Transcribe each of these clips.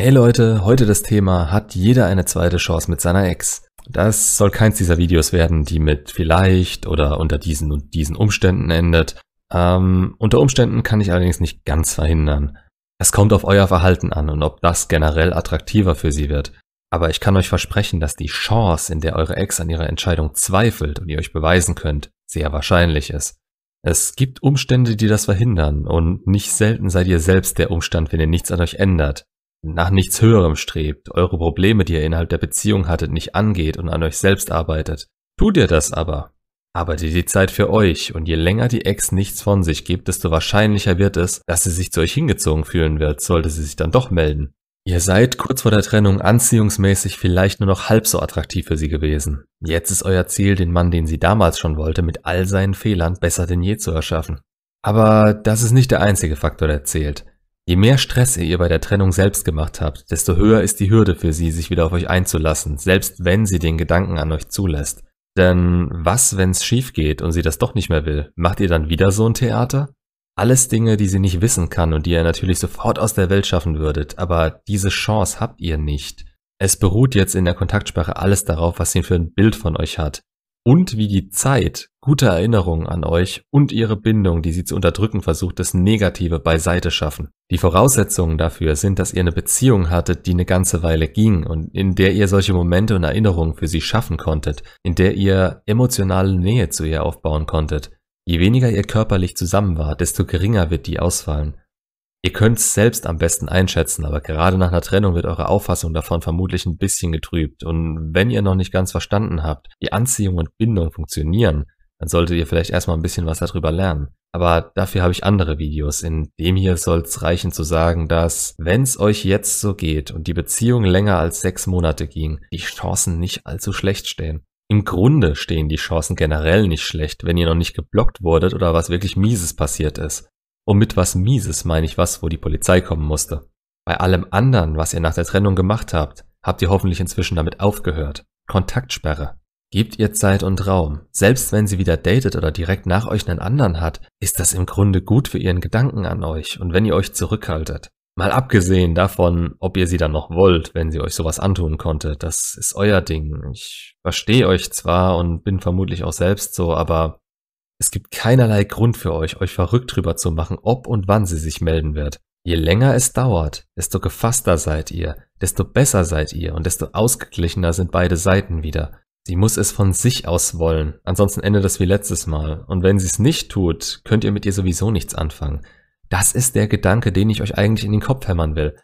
Hey Leute, heute das Thema, hat jeder eine zweite Chance mit seiner Ex? Das soll keins dieser Videos werden, die mit vielleicht oder unter diesen und diesen Umständen endet. Ähm, unter Umständen kann ich allerdings nicht ganz verhindern. Es kommt auf euer Verhalten an und ob das generell attraktiver für sie wird. Aber ich kann euch versprechen, dass die Chance, in der eure Ex an ihrer Entscheidung zweifelt und ihr euch beweisen könnt, sehr wahrscheinlich ist. Es gibt Umstände, die das verhindern und nicht selten seid ihr selbst der Umstand, wenn ihr nichts an euch ändert nach nichts Höherem strebt, eure Probleme, die ihr innerhalb der Beziehung hattet, nicht angeht und an euch selbst arbeitet. Tut ihr das aber, arbeitet die Zeit für euch und je länger die Ex nichts von sich gibt, desto wahrscheinlicher wird es, dass sie sich zu euch hingezogen fühlen wird, sollte sie sich dann doch melden. Ihr seid kurz vor der Trennung anziehungsmäßig vielleicht nur noch halb so attraktiv für sie gewesen. Jetzt ist euer Ziel, den Mann, den sie damals schon wollte, mit all seinen Fehlern besser denn je zu erschaffen. Aber das ist nicht der einzige Faktor, der zählt. Je mehr Stress ihr bei der Trennung selbst gemacht habt, desto höher ist die Hürde für sie, sich wieder auf euch einzulassen, selbst wenn sie den Gedanken an euch zulässt. Denn was, wenn's schief geht und sie das doch nicht mehr will? Macht ihr dann wieder so ein Theater? Alles Dinge, die sie nicht wissen kann und die ihr natürlich sofort aus der Welt schaffen würdet, aber diese Chance habt ihr nicht. Es beruht jetzt in der Kontaktsprache alles darauf, was sie für ein Bild von euch hat und wie die Zeit gute Erinnerungen an euch und ihre Bindung, die sie zu unterdrücken versucht, das Negative beiseite schaffen. Die Voraussetzungen dafür sind, dass ihr eine Beziehung hattet, die eine ganze Weile ging und in der ihr solche Momente und Erinnerungen für sie schaffen konntet, in der ihr emotionale Nähe zu ihr aufbauen konntet. Je weniger ihr körperlich zusammen war, desto geringer wird die ausfallen. Ihr könnt's selbst am besten einschätzen, aber gerade nach einer Trennung wird eure Auffassung davon vermutlich ein bisschen getrübt. Und wenn ihr noch nicht ganz verstanden habt, wie Anziehung und Bindung funktionieren, dann solltet ihr vielleicht erstmal ein bisschen was darüber lernen. Aber dafür habe ich andere Videos. In dem hier soll's reichen zu sagen, dass, wenn's euch jetzt so geht und die Beziehung länger als sechs Monate ging, die Chancen nicht allzu schlecht stehen. Im Grunde stehen die Chancen generell nicht schlecht, wenn ihr noch nicht geblockt wurdet oder was wirklich Mieses passiert ist. Und mit was Mieses meine ich was, wo die Polizei kommen musste. Bei allem anderen, was ihr nach der Trennung gemacht habt, habt ihr hoffentlich inzwischen damit aufgehört. Kontaktsperre. Gebt ihr Zeit und Raum. Selbst wenn sie wieder datet oder direkt nach euch einen anderen hat, ist das im Grunde gut für ihren Gedanken an euch und wenn ihr euch zurückhaltet. Mal abgesehen davon, ob ihr sie dann noch wollt, wenn sie euch sowas antun konnte, das ist euer Ding. Ich verstehe euch zwar und bin vermutlich auch selbst so, aber es gibt keinerlei Grund für euch, euch verrückt drüber zu machen, ob und wann sie sich melden wird. Je länger es dauert, desto gefasster seid ihr, desto besser seid ihr und desto ausgeglichener sind beide Seiten wieder. Sie muss es von sich aus wollen, ansonsten endet es wie letztes Mal. Und wenn sie es nicht tut, könnt ihr mit ihr sowieso nichts anfangen. Das ist der Gedanke, den ich euch eigentlich in den Kopf hämmern will.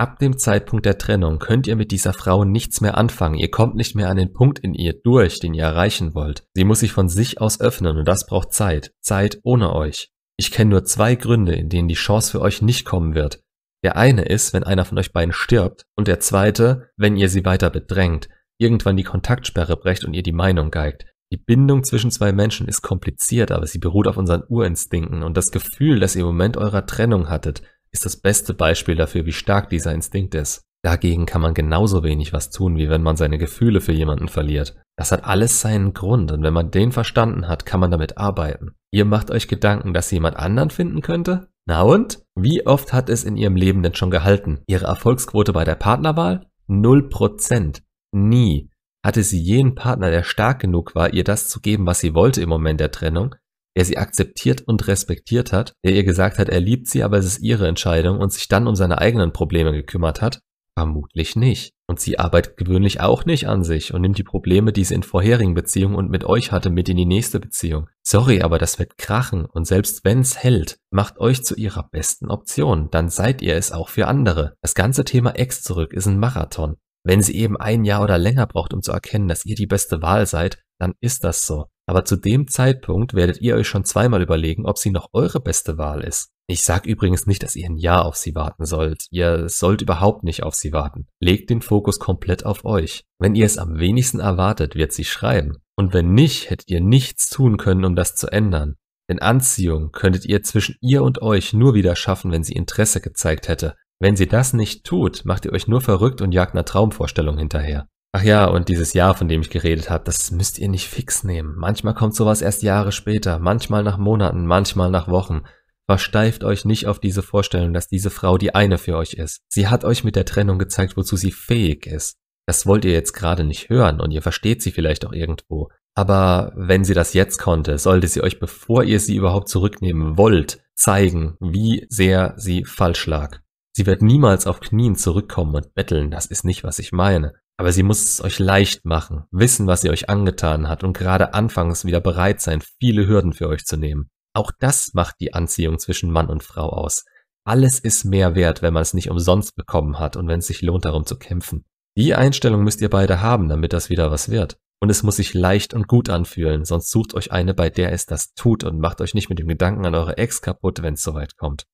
Ab dem Zeitpunkt der Trennung könnt ihr mit dieser Frau nichts mehr anfangen. Ihr kommt nicht mehr an den Punkt in ihr durch, den ihr erreichen wollt. Sie muss sich von sich aus öffnen und das braucht Zeit. Zeit ohne euch. Ich kenne nur zwei Gründe, in denen die Chance für euch nicht kommen wird. Der eine ist, wenn einer von euch beiden stirbt und der zweite, wenn ihr sie weiter bedrängt, irgendwann die Kontaktsperre brecht und ihr die Meinung geigt. Die Bindung zwischen zwei Menschen ist kompliziert, aber sie beruht auf unseren Urinstinkten und das Gefühl, das ihr im Moment eurer Trennung hattet, ist das beste Beispiel dafür, wie stark dieser Instinkt ist. Dagegen kann man genauso wenig was tun, wie wenn man seine Gefühle für jemanden verliert. Das hat alles seinen Grund und wenn man den verstanden hat, kann man damit arbeiten. Ihr macht euch Gedanken, dass sie jemand anderen finden könnte? Na und? Wie oft hat es in ihrem Leben denn schon gehalten? Ihre Erfolgsquote bei der Partnerwahl? Null Prozent. Nie. Hatte sie jenen Partner, der stark genug war, ihr das zu geben, was sie wollte im Moment der Trennung? Der sie akzeptiert und respektiert hat, der ihr gesagt hat, er liebt sie, aber es ist ihre Entscheidung und sich dann um seine eigenen Probleme gekümmert hat? Vermutlich nicht. Und sie arbeitet gewöhnlich auch nicht an sich und nimmt die Probleme, die sie in vorherigen Beziehungen und mit euch hatte, mit in die nächste Beziehung. Sorry, aber das wird krachen und selbst wenn's hält, macht euch zu ihrer besten Option, dann seid ihr es auch für andere. Das ganze Thema Ex zurück ist ein Marathon. Wenn sie eben ein Jahr oder länger braucht, um zu erkennen, dass ihr die beste Wahl seid, dann ist das so. Aber zu dem Zeitpunkt werdet ihr euch schon zweimal überlegen, ob sie noch eure beste Wahl ist. Ich sag übrigens nicht, dass ihr ein Jahr auf sie warten sollt. Ihr sollt überhaupt nicht auf sie warten. Legt den Fokus komplett auf euch. Wenn ihr es am wenigsten erwartet, wird sie schreiben. Und wenn nicht, hättet ihr nichts tun können, um das zu ändern. Denn Anziehung könntet ihr zwischen ihr und euch nur wieder schaffen, wenn sie Interesse gezeigt hätte. Wenn sie das nicht tut, macht ihr euch nur verrückt und jagt einer Traumvorstellung hinterher. Ach ja, und dieses Jahr, von dem ich geredet habe, das müsst ihr nicht fix nehmen. Manchmal kommt sowas erst Jahre später, manchmal nach Monaten, manchmal nach Wochen. Versteift euch nicht auf diese Vorstellung, dass diese Frau die eine für euch ist. Sie hat euch mit der Trennung gezeigt, wozu sie fähig ist. Das wollt ihr jetzt gerade nicht hören und ihr versteht sie vielleicht auch irgendwo. Aber wenn sie das jetzt konnte, sollte sie euch, bevor ihr sie überhaupt zurücknehmen wollt, zeigen, wie sehr sie falsch lag. Sie wird niemals auf Knien zurückkommen und betteln, das ist nicht, was ich meine. Aber sie muss es euch leicht machen, wissen, was sie euch angetan hat und gerade anfangs wieder bereit sein, viele Hürden für euch zu nehmen. Auch das macht die Anziehung zwischen Mann und Frau aus. Alles ist mehr wert, wenn man es nicht umsonst bekommen hat und wenn es sich lohnt, darum zu kämpfen. Die Einstellung müsst ihr beide haben, damit das wieder was wird. Und es muss sich leicht und gut anfühlen, sonst sucht euch eine, bei der es das tut und macht euch nicht mit dem Gedanken an eure Ex kaputt, wenn es soweit kommt.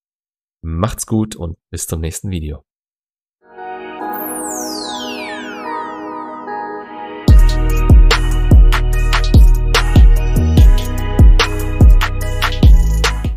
Macht's gut und bis zum nächsten Video.